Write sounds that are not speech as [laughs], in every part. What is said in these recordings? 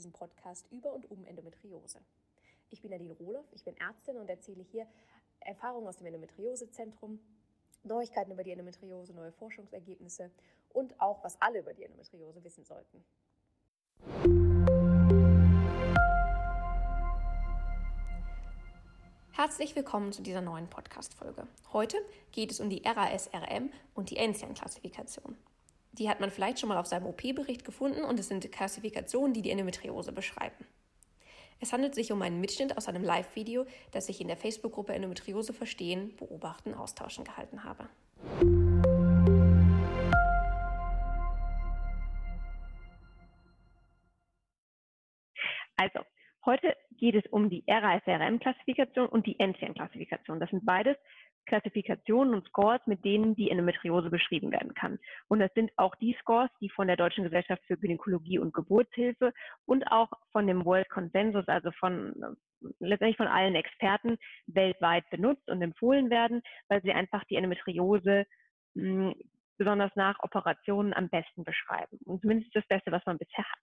diesem Podcast über und um Endometriose. Ich bin Nadine Rohloff, ich bin Ärztin und erzähle hier Erfahrungen aus dem Endometriosezentrum, Neuigkeiten über die Endometriose, neue Forschungsergebnisse und auch, was alle über die Endometriose wissen sollten. Herzlich willkommen zu dieser neuen Podcast-Folge. Heute geht es um die RAS-RM und die Enzian-Klassifikation. Die hat man vielleicht schon mal auf seinem OP-Bericht gefunden und es sind Klassifikationen, die die Endometriose beschreiben. Es handelt sich um einen Mitschnitt aus einem Live-Video, das ich in der Facebook-Gruppe Endometriose verstehen, beobachten, austauschen gehalten habe. Also, heute geht es um die RASRM-Klassifikation und die NCN-Klassifikation. Das sind beides Klassifikationen und Scores, mit denen die Endometriose beschrieben werden kann. Und das sind auch die Scores, die von der Deutschen Gesellschaft für Gynäkologie und Geburtshilfe und auch von dem World Consensus, also von letztendlich von allen Experten weltweit benutzt und empfohlen werden, weil sie einfach die Endometriose mh, hm, besonders nach Operationen am besten beschreiben. Und zumindest das Beste, was man bisher hat.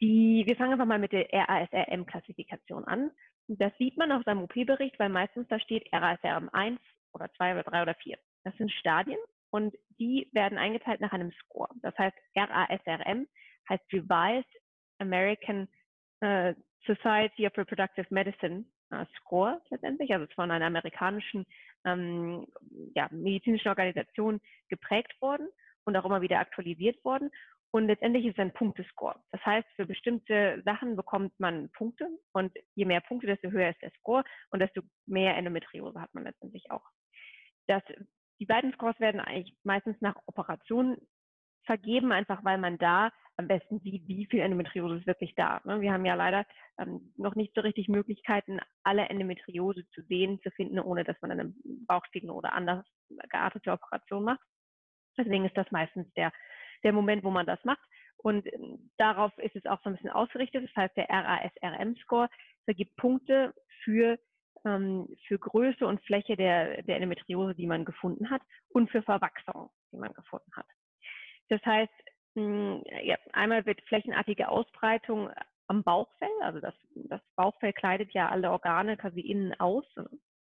Die, wir fangen einfach mal mit der RASRM-Klassifikation an. Das sieht man auf seinem OP-Bericht, weil meistens da steht RASRM 1 oder 2 oder 3 oder 4. Das sind Stadien und die werden eingeteilt nach einem Score. Das heißt, RASRM heißt Revised American uh, Society of Reproductive Medicine uh, Score letztendlich, also von einer amerikanischen ähm, ja, medizinischen Organisation geprägt worden und auch immer wieder aktualisiert worden. Und letztendlich ist es ein Punktescore. Das heißt, für bestimmte Sachen bekommt man Punkte und je mehr Punkte, desto höher ist der Score und desto mehr Endometriose hat man letztendlich auch. Das, die beiden Scores werden eigentlich meistens nach Operationen vergeben, einfach weil man da am besten sieht, wie viel Endometriose ist wirklich da. Ne? Wir haben ja leider ähm, noch nicht so richtig Möglichkeiten, alle Endometriose zu sehen, zu finden, ohne dass man eine Bauchspiegel oder anders geartete Operation macht. Deswegen ist das meistens der der Moment, wo man das macht. Und ähm, darauf ist es auch so ein bisschen ausgerichtet. Das heißt, der RASRM-Score vergibt Punkte für, ähm, für Größe und Fläche der, der Endometriose, die man gefunden hat und für Verwachsung, die man gefunden hat. Das heißt, mh, hm, ja, einmal wird flächenartige Ausbreitung am Bauchfell, also das, das Bauchfell kleidet ja alle Organe quasi innen aus,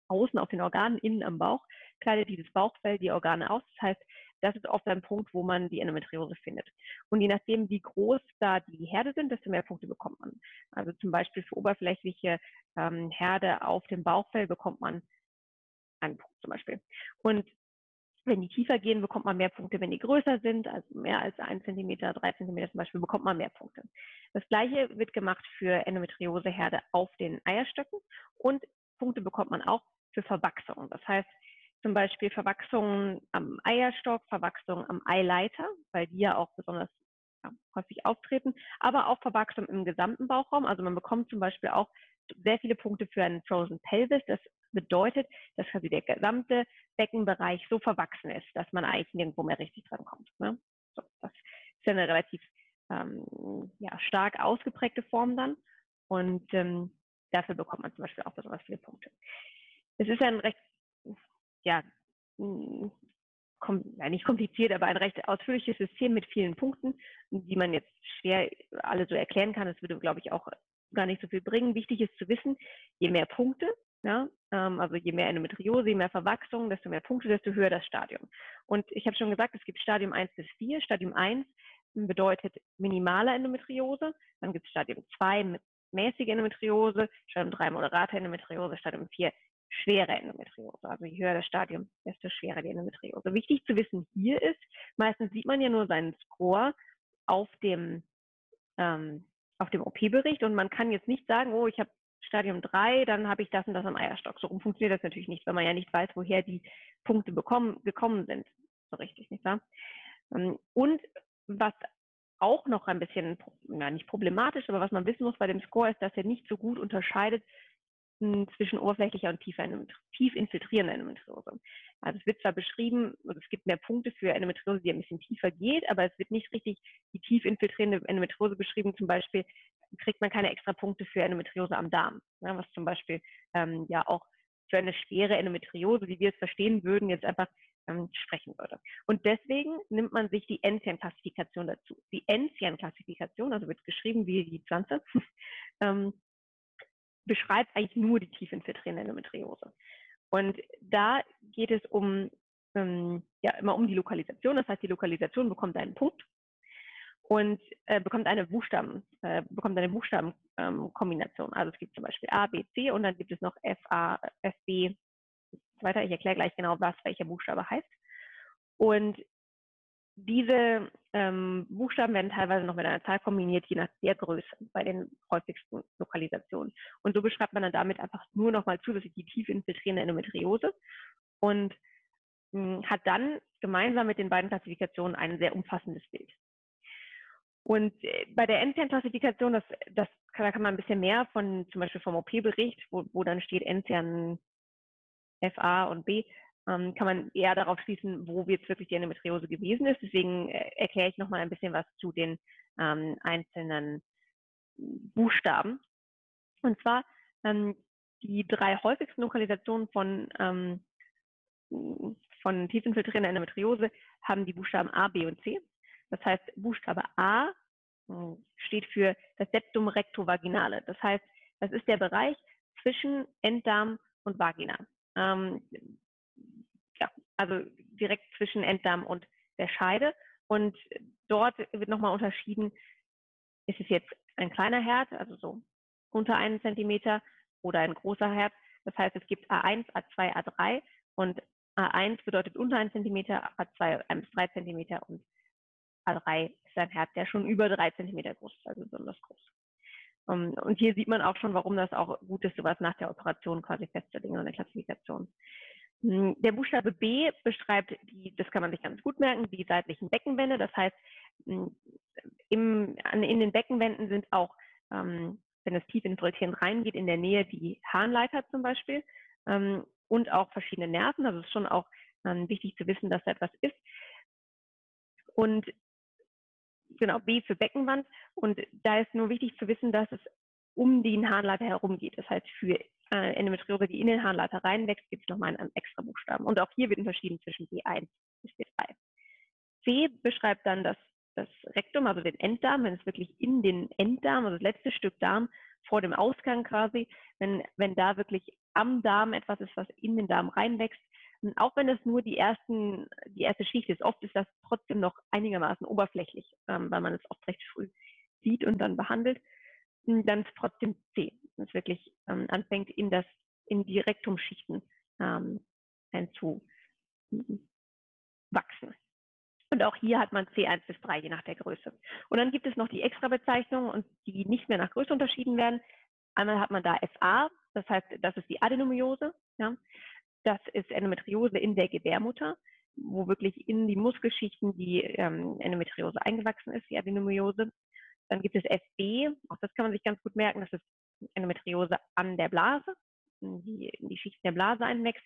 außen auf den Organen, innen am Bauch, kleidet dieses Bauchfell die Organe aus. Das heißt, das ist oft ein Punkt, wo man die Endometriose findet. Und je nachdem, wie groß da die Herde sind, desto mehr Punkte bekommt man. Also zum Beispiel für oberflächliche ähm, Herde auf dem Bauchfell bekommt man einen Punkt zum Beispiel. Und wenn die tiefer gehen, bekommt man mehr Punkte. Wenn die größer sind, also mehr als ein Zentimeter, drei Zentimeter zum Beispiel, bekommt man mehr Punkte. Das gleiche wird gemacht für Endometrioseherde auf den Eierstöcken und Punkte bekommt man auch für Verwachsung. Das heißt, zum Beispiel Verwachsungen am Eierstock, Verwachsungen am Eileiter, weil die ja auch besonders ja, häufig auftreten, aber auch Verwachsungen im gesamten Bauchraum. Also man bekommt zum Beispiel auch sehr viele Punkte für einen Frozen Pelvis. Das bedeutet, dass quasi der gesamte Beckenbereich so verwachsen ist, dass man eigentlich nirgendwo mehr richtig dran kommt. Ne? So, das ist ja eine relativ ähm, ja, stark ausgeprägte Form dann. Und ähm, dafür bekommt man zum Beispiel auch besonders viele Punkte. Es ist ein recht ja, hm, kom nicht kompliziert, aber ein recht ausführliches System mit vielen Punkten, die man jetzt schwer alle so erklären kann. Das würde, glaube ich, auch gar nicht so viel bringen. Wichtig ist zu wissen, je mehr Punkte, ja, ähm, also je mehr Endometriose, je mehr Verwachsung, desto mehr Punkte, desto höher das Stadium. Und ich habe schon gesagt, es gibt Stadium 1 bis 4. Stadium 1 bedeutet minimale Endometriose, dann gibt es Stadium 2 mäßige Endometriose, Stadium 3 moderate Endometriose, Stadium 4 schwere Endometriose. Also je höher das Stadium, desto schwerer die Endometriose. Wichtig zu wissen hier ist, meistens sieht man ja nur seinen Score auf dem, ähm, auf dem OP-Bericht und man kann jetzt nicht sagen, oh, ich habe Stadium 3, dann habe ich das und das am Eierstock. So rum funktioniert das natürlich nicht, weil man ja nicht weiß, woher die Punkte bekommen, gekommen sind. So richtig, nicht wahr? Ähm, und was auch noch ein bisschen, na, nicht problematisch, aber was man wissen muss bei dem Score ist, dass er nicht so gut unterscheidet zwischen oberflächlicher und tiefer, tief infiltrierender Endometriose. Also es wird zwar beschrieben, also es gibt mehr Punkte für Endometriose, die ein bisschen tiefer geht, aber es wird nicht richtig die tief infiltrierende Endometriose beschrieben. Zum Beispiel kriegt man keine extra Punkte für Endometriose am Darm, ja, was zum Beispiel ähm, ja auch für eine schwere Endometriose, wie wir es verstehen würden, jetzt einfach ähm, sprechen würde. Und deswegen nimmt man sich die Enzian-Klassifikation dazu. Die Enzian-Klassifikation, also wird geschrieben wie die Pflanze, [laughs] ähm, beschreibt eigentlich nur die tief infiltrierende Endometriose. Und da geht es um ähm, ja immer um die Lokalisation. Das heißt, die Lokalisation bekommt einen Punkt und äh, bekommt eine Buchstaben, äh, bekommt eine Buchstabenkombination. Ähm, also es gibt zum Beispiel A, B, C und dann gibt es noch F, A, F, B, weiter. Ich erkläre gleich genau, was welcher Buchstabe heißt. Und diese ähm, Buchstaben werden teilweise noch mit einer Zahl kombiniert, je nach der Größe bei den häufigsten Lokalisationen. Und so beschreibt man dann damit einfach nur nochmal zusätzlich die tief infiltrierende Endometriose und mh, hm, hat dann gemeinsam mit den beiden Klassifikationen ein sehr umfassendes Bild. Und äh, bei der Enzian-Klassifikation, das, das kann, da kann man ein bisschen mehr von, zum Beispiel vom OP-Bericht, wo, wo dann steht Enzian FA und B, ähm, kann man eher darauf schließen, wo jetzt wirklich die Endometriose gewesen ist. Deswegen äh, erkläre ich nochmal ein bisschen was zu den ähm, einzelnen Buchstaben. Und zwar ähm, die drei häufigsten Lokalisationen von, ähm, von tiefinfiltrierender Endometriose haben die Buchstaben A, B und C. Das heißt, Buchstabe A hm, steht für das Septum rectovaginale. Das heißt, das ist der Bereich zwischen Enddarm und Vagina. Ähm, also direkt zwischen Enddarm und der Scheide. Und dort wird nochmal unterschieden, ist es jetzt ein kleiner Herd, also so unter einen Zentimeter oder ein großer Herd. Das heißt, es gibt A1, A2, A3 und A1 bedeutet unter einen Zentimeter, A2 1 bis 3 Zentimeter und A3 ist ein Herd, der schon über drei Zentimeter groß ist, also besonders groß. Um, und hier sieht man auch schon, warum das auch gut ist, sowas nach der Operation quasi festzulegen in der Klassifikation. Hm, der Buchstabe B beschreibt die, das kann man sich ganz gut merken, die seitlichen Beckenwände. Das heißt, hm, im, in den Beckenwänden sind auch, ähm, wenn es tief ins Röllchen reingeht, in der Nähe die Harnleiter zum Beispiel ähm, und auch verschiedene Nerven. Also es ist schon auch ähm, wichtig zu wissen, dass da etwas ist. Und genau, B für Beckenwand. Und da ist nur wichtig zu wissen, dass es um den Harnleiter herum geht. Das heißt, für äh, Endometriose, die in den Harnleiter reinwächst, gibt es nochmal einen extra Buchstaben. Und auch hier wird unterschieden zwischen B1 bis B3. C beschreibt dann das, das Rektum, also den Enddarm, wenn es wirklich in den Enddarm, also das letzte Stück Darm vor dem Ausgang quasi, wenn, wenn da wirklich am Darm etwas ist, was in den Darm reinwächst, und auch wenn es nur die, ersten, die erste Schicht ist, oft ist das trotzdem noch einigermaßen oberflächlich, ähm, weil man es oft recht früh sieht und dann behandelt. Dann ist trotzdem C, wenn es wirklich ähm, anfängt, in, das, in die Rektumschichten ähm, einzuwachsen. Und auch hier hat man C1 bis 3, je nach der Größe. Und dann gibt es noch die Extrabezeichnungen und die nicht mehr nach Größe unterschieden werden. Einmal hat man da FA, das heißt, das ist die Adenomyose. Ja. Das ist Endometriose in der Gebärmutter, wo wirklich in die Muskelschichten die ähm, Endometriose eingewachsen ist, die Adenomyose. Dann gibt es FB, auch das kann man sich ganz gut merken, das ist Endometriose an der Blase, die in die Schichten der Blase einwächst.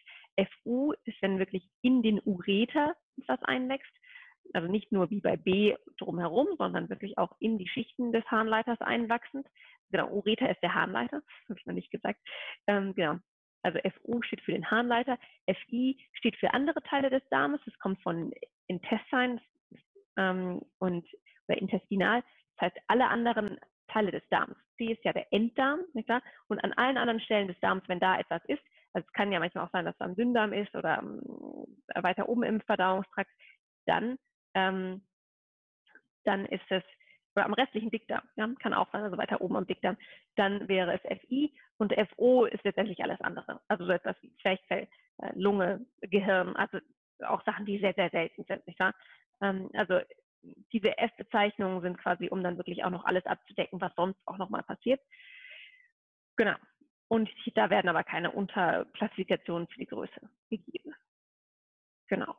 FU ist, wenn wirklich in den Ureter was einwächst. Also nicht nur wie bei B drumherum, sondern wirklich auch in die Schichten des Harnleiters einwachsend. Genau, Ureter ist der Harnleiter, [laughs] habe ich noch nicht gesagt. Ähm, genau, also FU steht für den Harnleiter, FI steht für andere Teile des Darmes. Das kommt von Intestine ähm, und oder intestinal. Das heißt, alle anderen Teile des Darms. C ist ja der Enddarm, nicht wahr? Und an allen anderen Stellen des Darms, wenn da etwas ist, also es kann ja manchmal auch sein, dass es am Dünndarm ist oder um, weiter oben im Verdauungstrakt, dann, ähm, dann ist es oder am restlichen Dickdarm, ja, kann auch sein, also weiter oben am Dickdarm, dann wäre es FI und FO ist letztendlich alles andere. Also so etwas wie Zwerchfell, äh, Lunge, Gehirn, also auch Sachen, die sehr, sehr selten sind, nicht wahr? Ähm, also diese F-Bezeichnungen sind quasi, um dann wirklich auch noch alles abzudecken, was sonst auch nochmal passiert. Genau. Und da werden aber keine Unterklassifikationen für die Größe gegeben. Genau.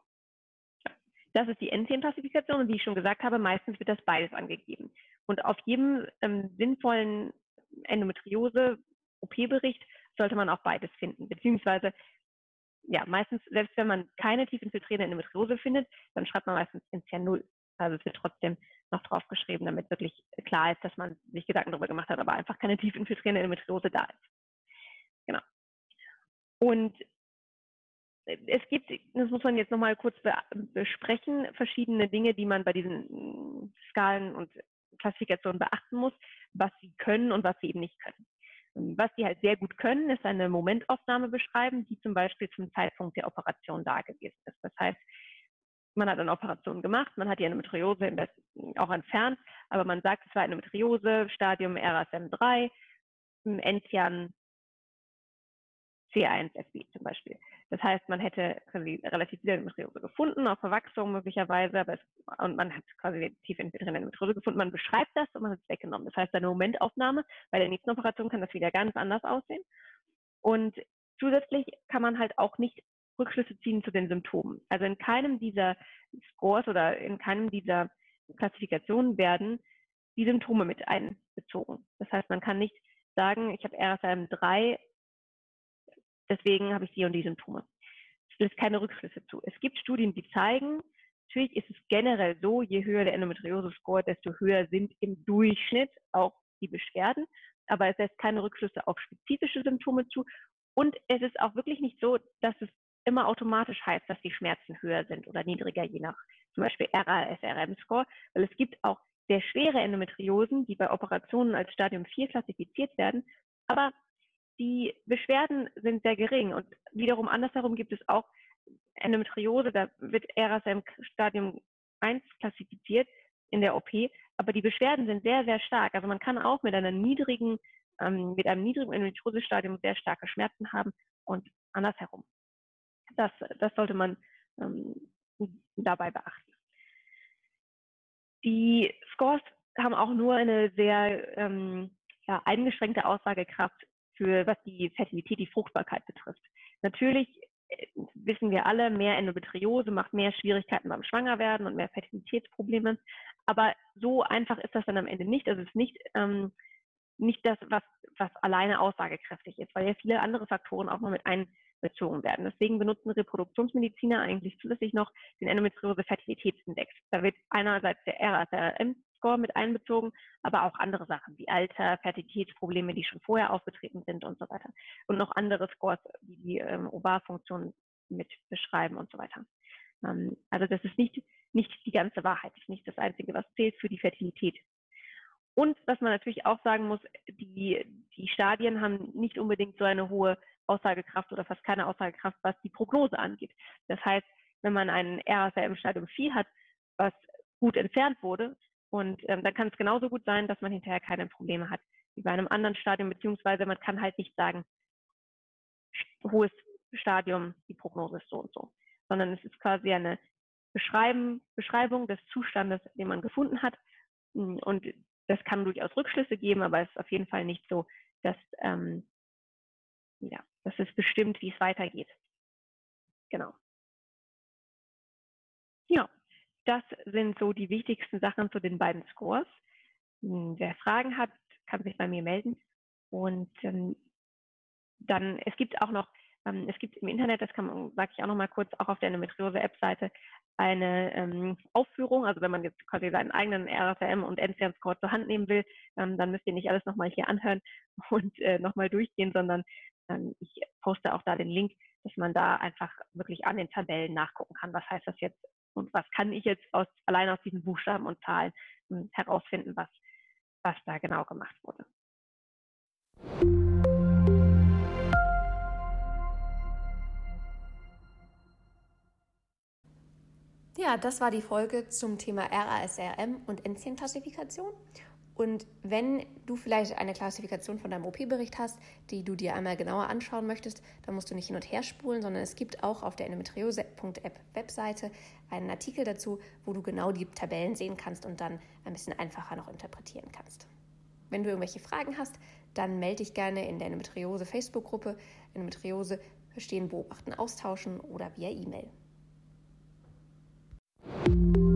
Das ist die N10-Klassifikation und wie ich schon gesagt habe, meistens wird das beides angegeben. Und auf jedem ähm, sinnvollen Endometriose-OP-Bericht sollte man auch beides finden. Beziehungsweise, ja, meistens, selbst wenn man keine tief infiltrierende Endometriose findet, dann schreibt man meistens NCR 0. Also es wird trotzdem noch draufgeschrieben, damit wirklich klar ist, dass man sich Gedanken darüber gemacht hat, aber einfach keine tief infiltrierende Endometriose da ist. Genau. Und es gibt, das muss man jetzt nochmal kurz besprechen, verschiedene Dinge, die man bei diesen mm, Skalen und Klassifikationen beachten muss, was sie können und was sie eben nicht können. Was sie halt sehr gut können, ist eine Momentaufnahme beschreiben, die zum Beispiel zum Zeitpunkt der Operation da gewesen ist. Das heißt, man hat eine Operation gemacht, man hat die Endometriose auch entfernt, aber man sagt, es war eine Endometriose, Stadium RSM3, Enzian C1FB zum Beispiel. Das heißt, man hätte relativ viel Endometriose gefunden, auf Verwachsung möglicherweise, aber es, und man hat quasi tief infiltrierende Endometriose gefunden, man beschreibt das und man hat es weggenommen. Das heißt, eine Momentaufnahme, bei der nächsten Operation kann das wieder ganz anders aussehen. Und zusätzlich kann man halt auch nicht Rückschlüsse ziehen zu den Symptomen. Also in keinem dieser Scores oder in keinem dieser Klassifikationen werden die Symptome mit einbezogen. Das heißt, man kann nicht sagen, ich habe RSM 3 deswegen habe ich die und die Symptome. Es lässt keine Rückschlüsse zu. Es gibt Studien, die zeigen, natürlich ist es generell so, je höher der Endometriose-Score, desto höher sind im Durchschnitt auch die Beschwerden, aber es lässt keine Rückschlüsse auf spezifische Symptome zu. Und es ist auch wirklich nicht so, dass es immer automatisch heißt, dass die Schmerzen höher sind oder niedriger, je nach zum Beispiel RASRM-Score, weil es gibt auch sehr schwere Endometriosen, die bei Operationen als Stadium 4 klassifiziert werden, aber die Beschwerden sind sehr gering und wiederum andersherum gibt es auch Endometriose, da wird RSM Stadium 1 klassifiziert in der OP, aber die Beschwerden sind sehr, sehr stark. Also man kann auch mit einer niedrigen, ähm, mit einem niedrigen Endometriose-Stadium sehr starke Schmerzen haben und andersherum. Das, das sollte man ähm, dabei beachten. Die Scores haben auch nur eine sehr ähm, ja, eingeschränkte Aussagekraft für was die Fertilität, die Fruchtbarkeit betrifft. Natürlich äh, wissen wir alle, mehr Endometriose macht mehr Schwierigkeiten beim Schwangerwerden und mehr Fertilitätsprobleme. Aber so einfach ist das dann am Ende nicht. Also es ist nicht, ähm, nicht das, was, was alleine aussagekräftig ist, weil ja viele andere Faktoren auch noch mit einbezogen werden. Deswegen benutzen Reproduktionsmediziner eigentlich zusätzlich noch den Endometriose-Fertilitätsindex. Da wird einerseits der RSRM Score mit einbezogen, aber auch andere Sachen wie Alter, Fertilitätsprobleme, die schon vorher aufgetreten sind und so weiter. Und noch andere Scores, wie die ähm, Ovarfunktion mit beschreiben und so weiter. Ähm, also das ist nicht, nicht die ganze Wahrheit, das ist nicht das Einzige, was zählt für die Fertilität. Und was man natürlich auch sagen muss, die, die Stadien haben nicht unbedingt so eine hohe Aussagekraft oder fast keine Aussagekraft, was die Prognose angeht. Das heißt, wenn man einen RSR im Stadium 4 hat, was gut entfernt wurde, und ähm, dann kann es genauso gut sein, dass man hinterher keine Probleme hat wie bei einem anderen Stadium, beziehungsweise man kann halt nicht sagen, hohes Stadium, die Prognose ist so und so, sondern es ist quasi eine Beschreibung des Zustandes, den man gefunden hat. Und das kann durchaus Rückschlüsse geben, aber es ist auf jeden Fall nicht so, dass, ähm, ja, dass es bestimmt, wie es weitergeht. Genau. Ja, das sind so die wichtigsten Sachen zu den beiden Scores. Hm, wer Fragen hat, kann sich bei mir melden. Und ähm, dann, es gibt auch noch, ähm, es gibt im Internet, das kann man, sage ich auch noch mal kurz, auch auf der Endometriose-App-Seite, eine ähm, Aufführung. Also wenn man jetzt quasi seinen eigenen RFM und NCM-Score zur Hand nehmen will, ähm, dann müsst ihr nicht alles nochmal hier anhören [laughs] und äh, nochmal durchgehen, sondern ähm, ich poste auch da den Link, dass man da einfach wirklich an den Tabellen nachgucken kann. Was heißt das jetzt und was kann ich jetzt aus, allein aus diesen Buchstaben und Zahlen hm, herausfinden, was, was da genau gemacht wurde. Ja, das war die Folge zum Thema RASRM und Enzienklassifikation. Und wenn du vielleicht eine Klassifikation von deinem OP-Bericht hast, die du dir einmal genauer anschauen möchtest, dann musst du nicht hin und her spulen, sondern es gibt auch auf der endometriose.app Webseite einen Artikel dazu, wo du genau die Tabellen sehen kannst und dann ein bisschen einfacher noch interpretieren kannst. Wenn du irgendwelche Fragen hast, dann melde dich gerne in der Endometriose Facebook-Gruppe Endometriose verstehen, beobachten, austauschen oder via E-Mail. you